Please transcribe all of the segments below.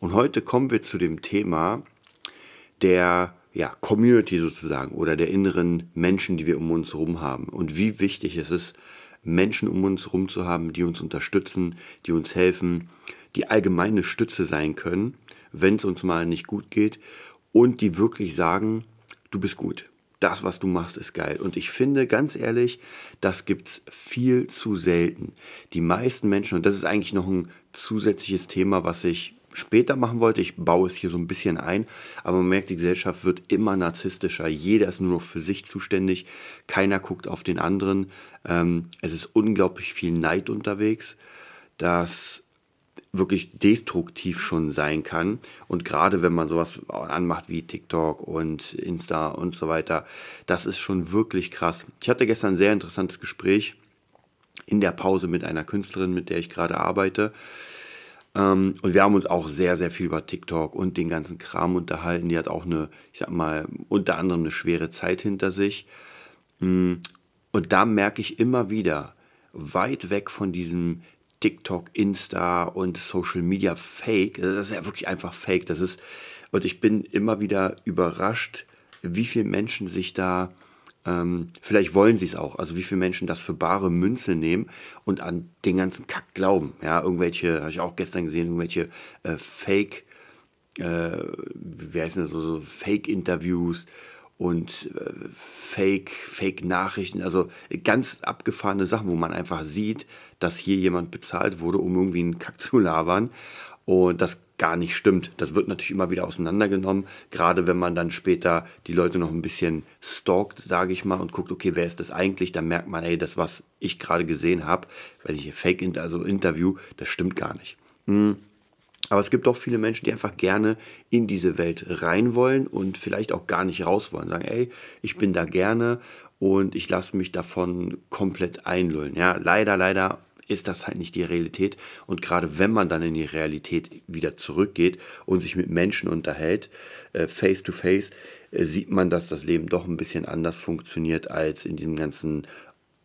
Und heute kommen wir zu dem Thema der ja, Community sozusagen oder der inneren Menschen, die wir um uns herum haben. Und wie wichtig es ist, Menschen um uns herum zu haben, die uns unterstützen, die uns helfen, die allgemeine Stütze sein können, wenn es uns mal nicht gut geht und die wirklich sagen, du bist gut. Das, was du machst, ist geil. Und ich finde, ganz ehrlich, das gibt es viel zu selten. Die meisten Menschen, und das ist eigentlich noch ein zusätzliches Thema, was ich später machen wollte. Ich baue es hier so ein bisschen ein, aber man merkt, die Gesellschaft wird immer narzisstischer. Jeder ist nur noch für sich zuständig. Keiner guckt auf den anderen. Ähm, es ist unglaublich viel Neid unterwegs, das wirklich destruktiv schon sein kann. Und gerade wenn man sowas anmacht wie TikTok und Insta und so weiter, das ist schon wirklich krass. Ich hatte gestern ein sehr interessantes Gespräch in der Pause mit einer Künstlerin, mit der ich gerade arbeite. Ähm, und wir haben uns auch sehr, sehr viel über TikTok und den ganzen Kram unterhalten. Die hat auch eine, ich sag mal, unter anderem eine schwere Zeit hinter sich. Mm, und da merke ich immer wieder, weit weg von diesem TikTok, Insta und Social Media Fake, das ist ja wirklich einfach Fake. Das ist, und ich bin immer wieder überrascht, wie viele Menschen sich da ähm, vielleicht wollen sie es auch. Also wie viele Menschen das für bare Münze nehmen und an den ganzen Kack glauben. Ja, irgendwelche, habe ich auch gestern gesehen, irgendwelche äh, Fake, äh, wie heißen das so, so Fake-Interviews und äh, Fake, Fake-Nachrichten, also ganz abgefahrene Sachen, wo man einfach sieht, dass hier jemand bezahlt wurde, um irgendwie einen Kack zu labern. Und das gar nicht stimmt. Das wird natürlich immer wieder auseinandergenommen, gerade wenn man dann später die Leute noch ein bisschen stalkt, sage ich mal, und guckt, okay, wer ist das eigentlich? Dann merkt man, hey, das, was ich gerade gesehen habe, weil ich hier Fake, also Interview, das stimmt gar nicht. Hm. Aber es gibt auch viele Menschen, die einfach gerne in diese Welt rein wollen und vielleicht auch gar nicht raus wollen. Sagen, ey, ich bin da gerne und ich lasse mich davon komplett einlullen. Ja, leider, leider ist das halt nicht die Realität. Und gerade wenn man dann in die Realität wieder zurückgeht und sich mit Menschen unterhält, äh, face to face, äh, sieht man, dass das Leben doch ein bisschen anders funktioniert als in diesem ganzen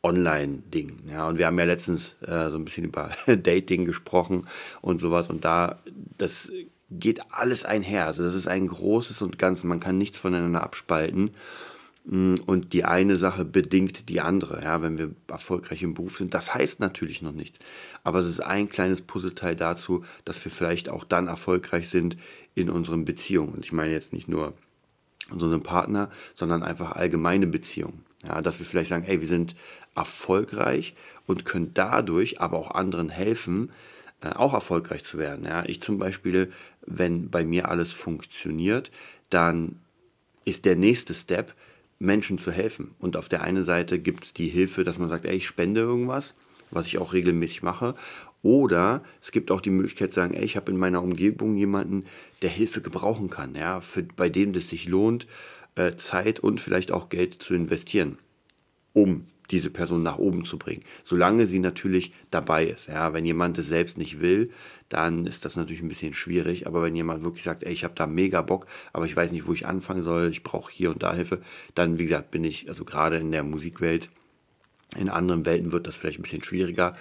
Online-Ding. Ja, und wir haben ja letztens äh, so ein bisschen über Dating gesprochen und sowas. Und da, das geht alles einher. Also das ist ein großes und Ganzes. Man kann nichts voneinander abspalten. Mm, und die eine Sache bedingt die andere. Ja, wenn wir erfolgreich im Beruf sind, das heißt natürlich noch nichts. Aber es ist ein kleines Puzzleteil dazu, dass wir vielleicht auch dann erfolgreich sind in unseren Beziehungen. Und ich meine jetzt nicht nur unseren Partner, sondern einfach allgemeine Beziehungen. Ja, dass wir vielleicht sagen, ey, wir sind erfolgreich und können dadurch aber auch anderen helfen, äh, auch erfolgreich zu werden. Ja, ich zum Beispiel, wenn bei mir alles funktioniert, dann ist der nächste Step, Menschen zu helfen. Und auf der einen Seite gibt es die Hilfe, dass man sagt, ey, ich spende irgendwas, was ich auch regelmäßig mache. Oder es gibt auch die Möglichkeit zu sagen, ey, ich habe in meiner Umgebung jemanden, der Hilfe gebrauchen kann, ja, für, bei dem es sich lohnt, äh, Zeit und vielleicht auch Geld zu investieren, um diese Person nach oben zu bringen. Solange sie natürlich dabei ist. Ja, wenn jemand es selbst nicht will, dann ist das natürlich ein bisschen schwierig. Aber wenn jemand wirklich sagt, ey, ich habe da mega Bock, aber ich weiß nicht, wo ich anfangen soll, ich brauche hier und da Hilfe, dann, wie gesagt, bin ich, also gerade in der Musikwelt, in anderen Welten wird das vielleicht ein bisschen schwieriger,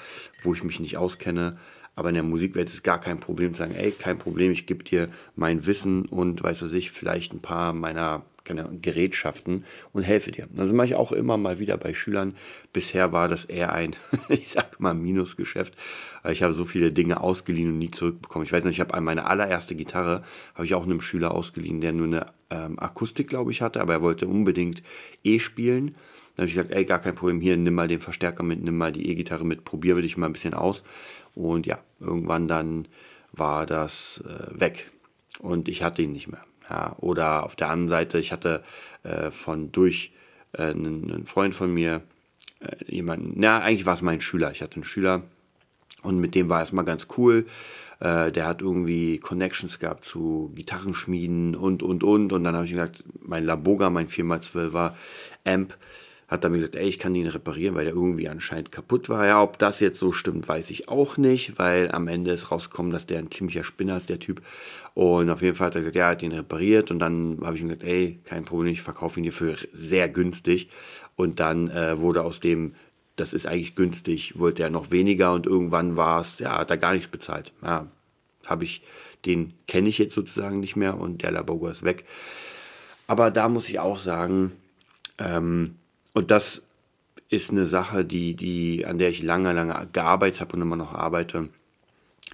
wo ich mich nicht auskenne. Aber in der Musikwelt ist gar kein Problem zu sagen, ey, kein Problem, ich gebe dir mein Wissen und weiß was ich, vielleicht ein paar meiner keine Gerätschaften und helfe dir. Das mache ich auch immer mal wieder bei Schülern. Bisher war das eher ein, ich sag mal, Minusgeschäft. Ich habe so viele Dinge ausgeliehen und nie zurückbekommen. Ich weiß nicht, ich habe meine allererste Gitarre, habe ich auch einem Schüler ausgeliehen, der nur eine ähm, Akustik, glaube ich, hatte, aber er wollte unbedingt E spielen. Dann habe ich gesagt, ey, gar kein Problem, hier, nimm mal den Verstärker mit, nimm mal die E-Gitarre mit, probiere dich mal ein bisschen aus. Und ja, irgendwann dann war das äh, weg und ich hatte ihn nicht mehr. Ja, oder auf der anderen Seite, ich hatte äh, von durch äh, einen, Freund von mir äh, jemanden, na, eigentlich war es mein Schüler. Ich hatte einen Schüler und mit dem war es mal ganz cool. Äh, der hat irgendwie Connections gehabt zu Gitarrenschmieden und, und, und. Und dann habe ich gesagt, mein Laboga, mein 4x12er Amp, hat dann gesagt, ey, ich kann ihn reparieren, weil der irgendwie anscheinend kaputt war. Ja, ob das jetzt so stimmt, weiß ich auch nicht, weil am Ende ist rausgekommen, dass der ein ziemlicher Spinner ist, der Typ. Und auf jeden Fall hat er gesagt, ja, er hat ihn repariert. Und dann habe ich ihm gesagt, ey, kein Problem, ich verkaufe ihn dir für sehr günstig. Und dann äh, wurde aus dem, das ist eigentlich günstig, wollte er noch weniger und irgendwann war es, ja, hat er gar nichts bezahlt. Ja, habe ich, den kenne ich jetzt sozusagen nicht mehr und der Labogo ist weg. Aber da muss ich auch sagen, ähm, und das ist eine Sache, die, die, an der ich lange, lange gearbeitet habe und immer noch arbeite.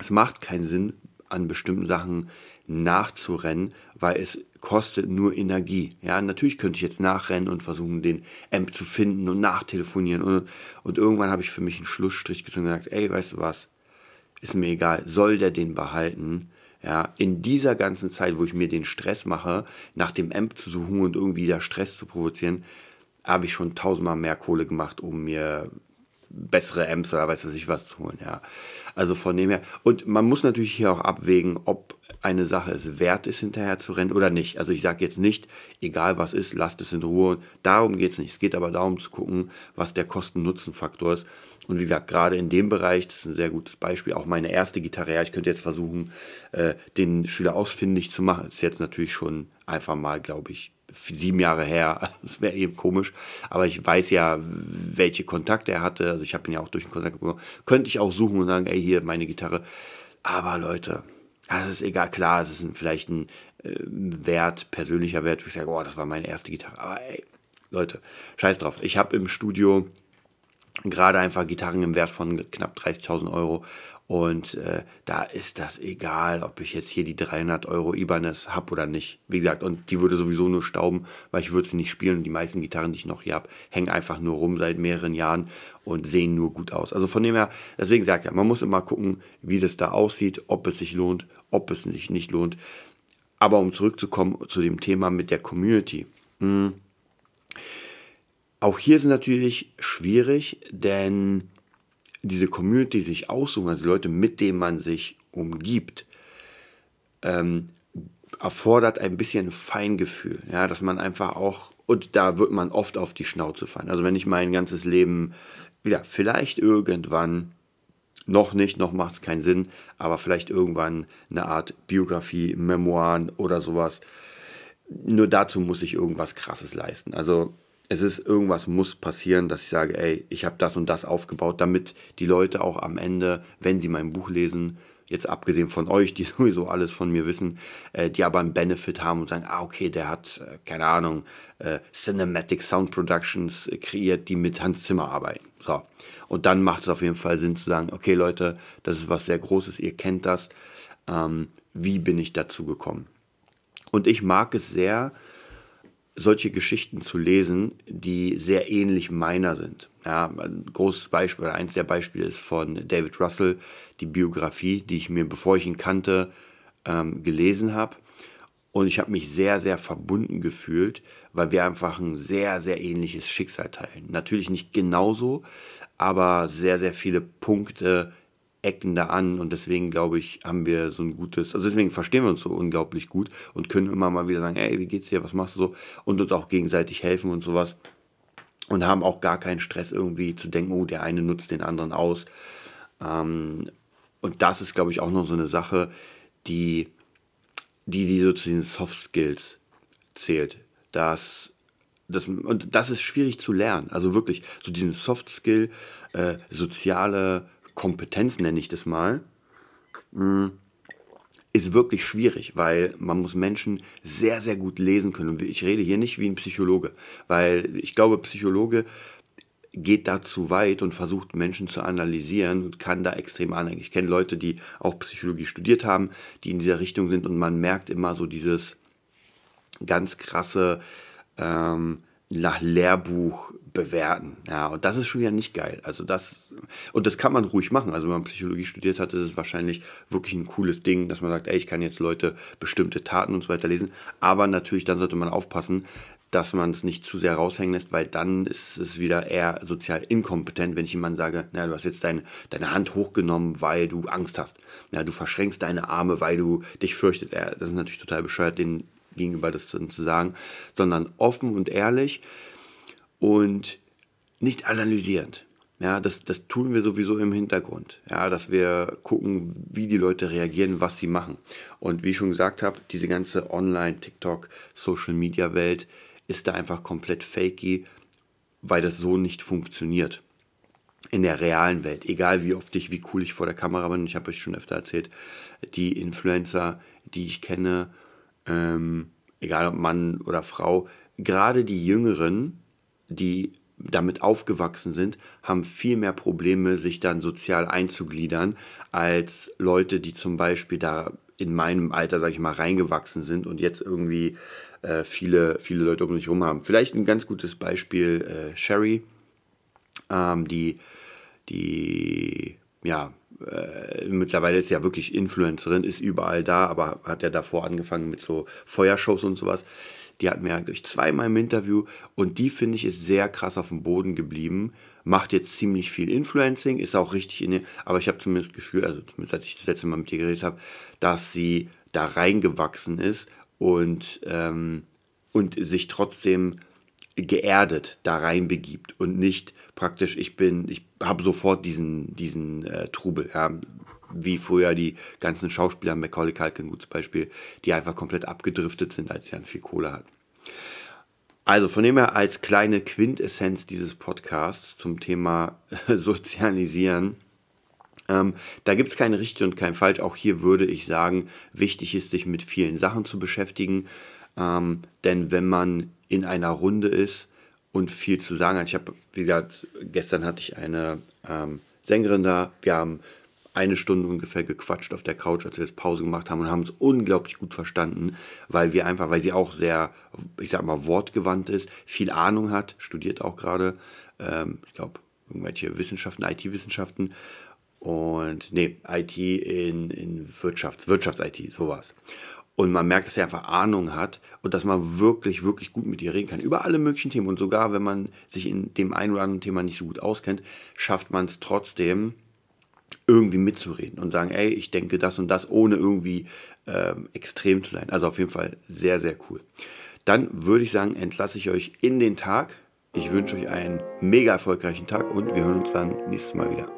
Es macht keinen Sinn, an bestimmten Sachen nachzurennen, weil es kostet nur Energie. Ja, natürlich könnte ich jetzt nachrennen und versuchen, den Amp zu finden und nachtelefonieren. Und, und irgendwann habe ich für mich einen Schlussstrich gezogen und gesagt, ey, weißt du was, ist mir egal, soll der den behalten? Ja, in dieser ganzen Zeit, wo ich mir den Stress mache, nach dem Amp zu suchen und irgendwie da Stress zu provozieren, habe ich schon tausendmal mehr Kohle gemacht, um mir bessere Amps oder weiß ich was zu holen, ja. Also von dem her. Und man muss natürlich hier auch abwägen, ob eine Sache es wert ist, hinterher zu rennen oder nicht. Also ich sage jetzt nicht, egal was ist, lasst es in Ruhe. Darum geht es nicht. Es geht aber darum zu gucken, was der Kosten-Nutzen-Faktor ist. Und wie gesagt, gerade in dem Bereich, das ist ein sehr gutes Beispiel, auch meine erste Gitarre, ja, ich könnte jetzt versuchen, äh, den Schüler ausfindig zu machen. Ist jetzt natürlich schon einfach mal, glaube ich, sieben Jahre her. Das wäre eben komisch. Aber ich weiß ja, welche Kontakte er hatte. Also ich habe ihn ja auch durch den Kontakt bekommen. Könnte ich auch suchen und sagen, ey, hier meine Gitarre. Aber Leute, das ist egal. Klar, es ist ein, vielleicht ein äh, Wert, persönlicher Wert. Ich sage, oh, das war meine erste Gitarre. Aber ey, Leute, scheiß drauf. Ich habe im Studio gerade einfach Gitarren im Wert von knapp 30.000 Euro und äh, da ist das egal, ob ich jetzt hier die 300 Euro Ibanez habe oder nicht. Wie gesagt, und die würde sowieso nur stauben, weil ich würde sie nicht spielen. Und die meisten Gitarren, die ich noch hier habe, hängen einfach nur rum seit mehreren Jahren und sehen nur gut aus. Also von dem her, deswegen sage ich ja, man muss immer gucken, wie das da aussieht, ob es sich lohnt, ob es sich nicht lohnt. Aber um zurückzukommen zu dem Thema mit der Community. Hm, auch hier ist es natürlich schwierig, denn diese Community sich aussuchen, also Leute, mit denen man sich umgibt, ähm, erfordert ein bisschen Feingefühl, ja, dass man einfach auch, und da wird man oft auf die Schnauze fallen. Also wenn ich mein ganzes Leben, wieder, vielleicht irgendwann, noch nicht, noch macht es keinen Sinn, aber vielleicht irgendwann eine Art Biografie, Memoiren oder sowas. Nur dazu muss ich irgendwas Krasses leisten. Also es ist irgendwas muss passieren, dass ich sage, ey, ich habe das und das aufgebaut, damit die Leute auch am Ende, wenn sie mein Buch lesen, jetzt abgesehen von euch, die sowieso alles von mir wissen, äh, die aber einen Benefit haben und sagen, ah, okay, der hat, äh, keine Ahnung, äh, Cinematic Sound Productions kreiert, die mit Hans Zimmer arbeiten. So. Und dann macht es auf jeden Fall Sinn zu sagen, okay, Leute, das ist was sehr Großes, ihr kennt das. Ähm, wie bin ich dazu gekommen? Und ich mag es sehr, solche Geschichten zu lesen, die sehr ähnlich meiner sind. Ja, ein großes Beispiel, oder eins der Beispiele ist von David Russell, die Biografie, die ich mir, bevor ich ihn kannte, ähm, gelesen habe. Und ich habe mich sehr, sehr verbunden gefühlt, weil wir einfach ein sehr, sehr ähnliches Schicksal teilen. Natürlich nicht genauso, aber sehr, sehr viele Punkte ecken da an und deswegen glaube ich, haben wir so ein gutes, also deswegen verstehen wir uns so unglaublich gut und können immer mal wieder sagen, hey, wie geht's dir, was machst du so und uns auch gegenseitig helfen und sowas und haben auch gar keinen Stress irgendwie zu denken, oh, der eine nutzt den anderen aus. Ähm, und das ist, glaube ich, auch noch so eine Sache, die, die, die so zu den Soft Skills zählt. Das, das, und das ist schwierig zu lernen. Also wirklich, so diesen Soft Skill, äh, soziale Kompetenz, nenne ich das mal, mm, ist wirklich schwierig, weil man muss Menschen sehr, sehr gut lesen können. Und ich rede hier nicht wie ein Psychologe, weil ich glaube, Psychologe geht da zu weit und versucht Menschen zu analysieren und kann da extrem anhängen. Ich kenne Leute, die auch Psychologie studiert haben, die in dieser Richtung sind und man merkt immer so dieses ganz krasse ähm, nach Lehrbuch bewerten. Ja, und das ist schon ja nicht geil. Also das, und das kann man ruhig machen. Also wenn man Psychologie studiert hat, ist es wahrscheinlich wirklich ein cooles Ding, dass man sagt, ey, ich kann jetzt Leute bestimmte Taten und so weiter lesen. Aber natürlich, dann sollte man aufpassen, dass man es nicht zu sehr raushängen lässt, weil dann ist es wieder eher sozial inkompetent, wenn ich jemandem sage, na, du hast jetzt dein, deine Hand hochgenommen, weil du Angst hast. Ja, du verschränkst deine Arme, weil du dich fürchtest. Ja, das ist natürlich total bescheuert, den gegenüber das zu, sagen, sondern offen und ehrlich und nicht analysierend. Ja, das, das tun wir sowieso im Hintergrund. Ja, dass wir gucken, wie die Leute reagieren, was sie machen. Und wie ich schon gesagt habe, diese ganze Online, TikTok, Social Media Welt ist da einfach komplett fakey, weil das so nicht funktioniert. In der realen Welt, egal wie oft ich, wie cool ich vor der Kamera bin, ich habe euch schon öfter erzählt, die Influencer, die ich kenne, ähm, egal ob Mann oder Frau, gerade die Jüngeren, die damit aufgewachsen sind, haben viel mehr Probleme, sich dann sozial einzugliedern, als Leute, die zum Beispiel da in meinem Alter, sag ich mal, reingewachsen sind und jetzt irgendwie äh, viele, viele Leute um sich herum haben. Vielleicht ein ganz gutes Beispiel äh, Sherry, ähm, die, die, ja, äh, mittlerweile ist ja wirklich Influencerin, ist überall da, aber hat ja davor angefangen mit so Feuershows und sowas. Die hatten wir eigentlich zweimal im Interview und die finde ich ist sehr krass auf dem Boden geblieben. Macht jetzt ziemlich viel Influencing, ist auch richtig in aber ich habe zumindest das Gefühl, also zumindest als ich das letzte Mal mit ihr geredet habe, dass sie da reingewachsen ist und, ähm, und sich trotzdem geerdet da rein begibt und nicht praktisch, ich bin, ich habe sofort diesen, diesen äh, Trubel, ja, wie früher die ganzen Schauspieler, Macaulay Culkin, gutes Beispiel, die einfach komplett abgedriftet sind, als sie dann viel Kohle hatten. Also von dem her als kleine Quintessenz dieses Podcasts zum Thema Sozialisieren, ähm, da gibt es keine richtig und kein falsch. Auch hier würde ich sagen, wichtig ist, sich mit vielen Sachen zu beschäftigen. Ähm, denn wenn man in einer Runde ist und viel zu sagen hat, ich habe, wie gesagt, gestern hatte ich eine ähm, Sängerin da, wir haben eine Stunde ungefähr gequatscht auf der Couch, als wir jetzt Pause gemacht haben und haben es unglaublich gut verstanden, weil wir einfach, weil sie auch sehr, ich sag mal, wortgewandt ist, viel Ahnung hat, studiert auch gerade, ähm, ich glaube, irgendwelche Wissenschaften, IT-Wissenschaften und nee, IT in, in Wirtschafts-, Wirtschafts-IT, sowas. Und man merkt, dass er einfach Ahnung hat und dass man wirklich, wirklich gut mit ihr reden kann. Über alle möglichen Themen. Und sogar wenn man sich in dem einen oder anderen Thema nicht so gut auskennt, schafft man es trotzdem, irgendwie mitzureden und sagen, ey, ich denke das und das, ohne irgendwie ähm, extrem zu sein. Also auf jeden Fall sehr, sehr cool. Dann würde ich sagen, entlasse ich euch in den Tag. Ich wünsche euch einen mega erfolgreichen Tag und wir hören uns dann nächstes Mal wieder.